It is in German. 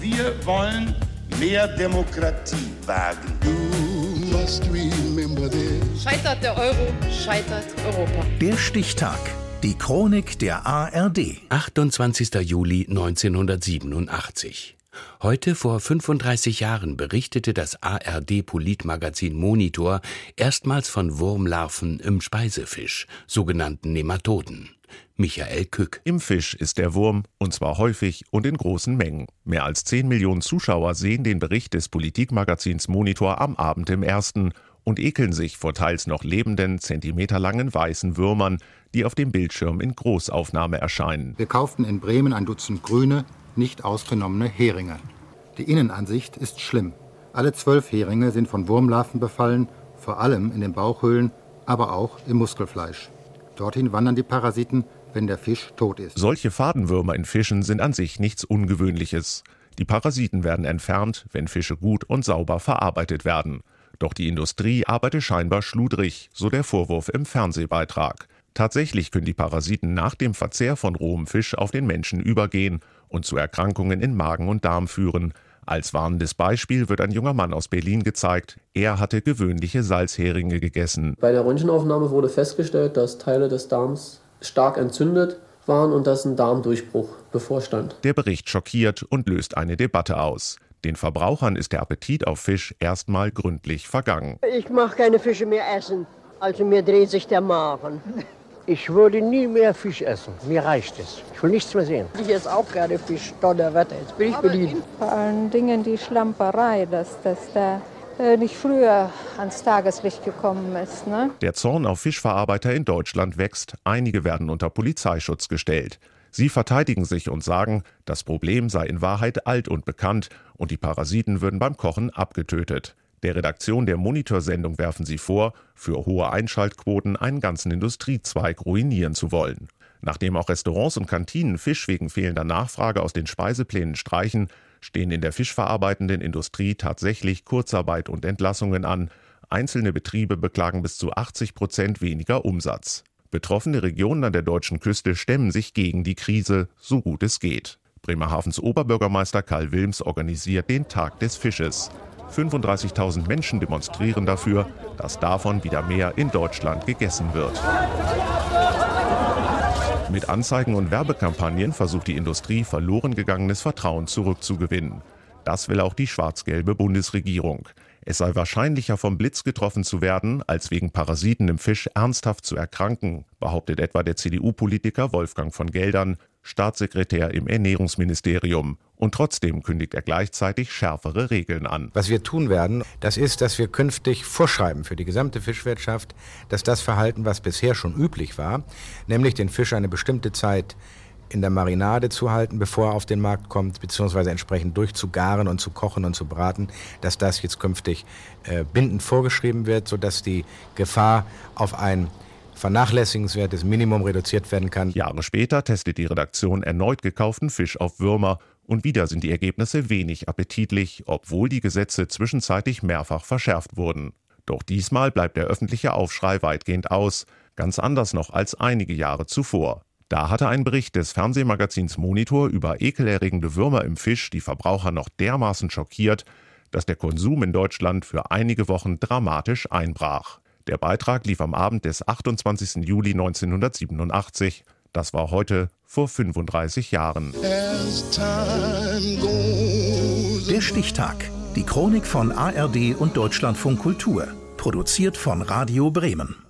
Wir wollen mehr Demokratie wagen. Scheitert der Euro, scheitert Europa. Der Stichtag. Die Chronik der ARD. 28. Juli 1987. Heute vor 35 Jahren berichtete das ARD-Politmagazin Monitor erstmals von Wurmlarven im Speisefisch, sogenannten Nematoden. Michael Kück. Im Fisch ist der Wurm, und zwar häufig und in großen Mengen. Mehr als 10 Millionen Zuschauer sehen den Bericht des Politikmagazins Monitor am Abend im ersten und ekeln sich vor teils noch lebenden, zentimeterlangen weißen Würmern, die auf dem Bildschirm in Großaufnahme erscheinen. Wir kauften in Bremen ein Dutzend grüne, nicht ausgenommene Heringe. Die Innenansicht ist schlimm. Alle zwölf Heringe sind von Wurmlarven befallen, vor allem in den Bauchhöhlen, aber auch im Muskelfleisch. Dorthin wandern die Parasiten, wenn der Fisch tot ist. Solche Fadenwürmer in Fischen sind an sich nichts Ungewöhnliches. Die Parasiten werden entfernt, wenn Fische gut und sauber verarbeitet werden. Doch die Industrie arbeite scheinbar schludrig, so der Vorwurf im Fernsehbeitrag. Tatsächlich können die Parasiten nach dem Verzehr von rohem Fisch auf den Menschen übergehen und zu Erkrankungen in Magen und Darm führen. Als warnendes Beispiel wird ein junger Mann aus Berlin gezeigt. Er hatte gewöhnliche Salzheringe gegessen. Bei der Röntgenaufnahme wurde festgestellt, dass Teile des Darms stark entzündet waren und dass ein Darmdurchbruch bevorstand. Der Bericht schockiert und löst eine Debatte aus. Den Verbrauchern ist der Appetit auf Fisch erstmal gründlich vergangen. Ich mag keine Fische mehr essen, also mir dreht sich der Magen. Ich würde nie mehr Fisch essen. Mir reicht es. Ich will nichts mehr sehen. Ich esse auch gerne Fisch, Donnerwetter. Jetzt bin ich Berlin. Vor allen Dingen die Schlamperei, dass das da äh, nicht früher ans Tageslicht gekommen ist. Ne? Der Zorn auf Fischverarbeiter in Deutschland wächst. Einige werden unter Polizeischutz gestellt. Sie verteidigen sich und sagen, das Problem sei in Wahrheit alt und bekannt und die Parasiten würden beim Kochen abgetötet. Der Redaktion der Monitorsendung werfen sie vor, für hohe Einschaltquoten einen ganzen Industriezweig ruinieren zu wollen. Nachdem auch Restaurants und Kantinen Fisch wegen fehlender Nachfrage aus den Speiseplänen streichen, stehen in der fischverarbeitenden Industrie tatsächlich Kurzarbeit und Entlassungen an. Einzelne Betriebe beklagen bis zu 80 Prozent weniger Umsatz. Betroffene Regionen an der deutschen Küste stemmen sich gegen die Krise, so gut es geht. Bremerhavens Oberbürgermeister Karl Wilms organisiert den Tag des Fisches. 35.000 Menschen demonstrieren dafür, dass davon wieder mehr in Deutschland gegessen wird. Mit Anzeigen und Werbekampagnen versucht die Industrie, verloren gegangenes Vertrauen zurückzugewinnen. Das will auch die schwarz-gelbe Bundesregierung. Es sei wahrscheinlicher, vom Blitz getroffen zu werden, als wegen Parasiten im Fisch ernsthaft zu erkranken, behauptet etwa der CDU-Politiker Wolfgang von Geldern, Staatssekretär im Ernährungsministerium. Und trotzdem kündigt er gleichzeitig schärfere Regeln an. Was wir tun werden, das ist, dass wir künftig vorschreiben für die gesamte Fischwirtschaft, dass das Verhalten, was bisher schon üblich war, nämlich den Fisch eine bestimmte Zeit in der Marinade zu halten, bevor er auf den Markt kommt, beziehungsweise entsprechend durchzugaren und zu kochen und zu braten, dass das jetzt künftig äh, bindend vorgeschrieben wird, sodass die Gefahr auf ein vernachlässigenswertes Minimum reduziert werden kann. Jahre später testet die Redaktion erneut gekauften Fisch auf Würmer und wieder sind die Ergebnisse wenig appetitlich, obwohl die Gesetze zwischenzeitlich mehrfach verschärft wurden. Doch diesmal bleibt der öffentliche Aufschrei weitgehend aus, ganz anders noch als einige Jahre zuvor. Da hatte ein Bericht des Fernsehmagazins Monitor über ekelerregende Würmer im Fisch die Verbraucher noch dermaßen schockiert, dass der Konsum in Deutschland für einige Wochen dramatisch einbrach. Der Beitrag lief am Abend des 28. Juli 1987. Das war heute vor 35 Jahren. Der Stichtag. Die Chronik von ARD und Deutschlandfunk Kultur. Produziert von Radio Bremen.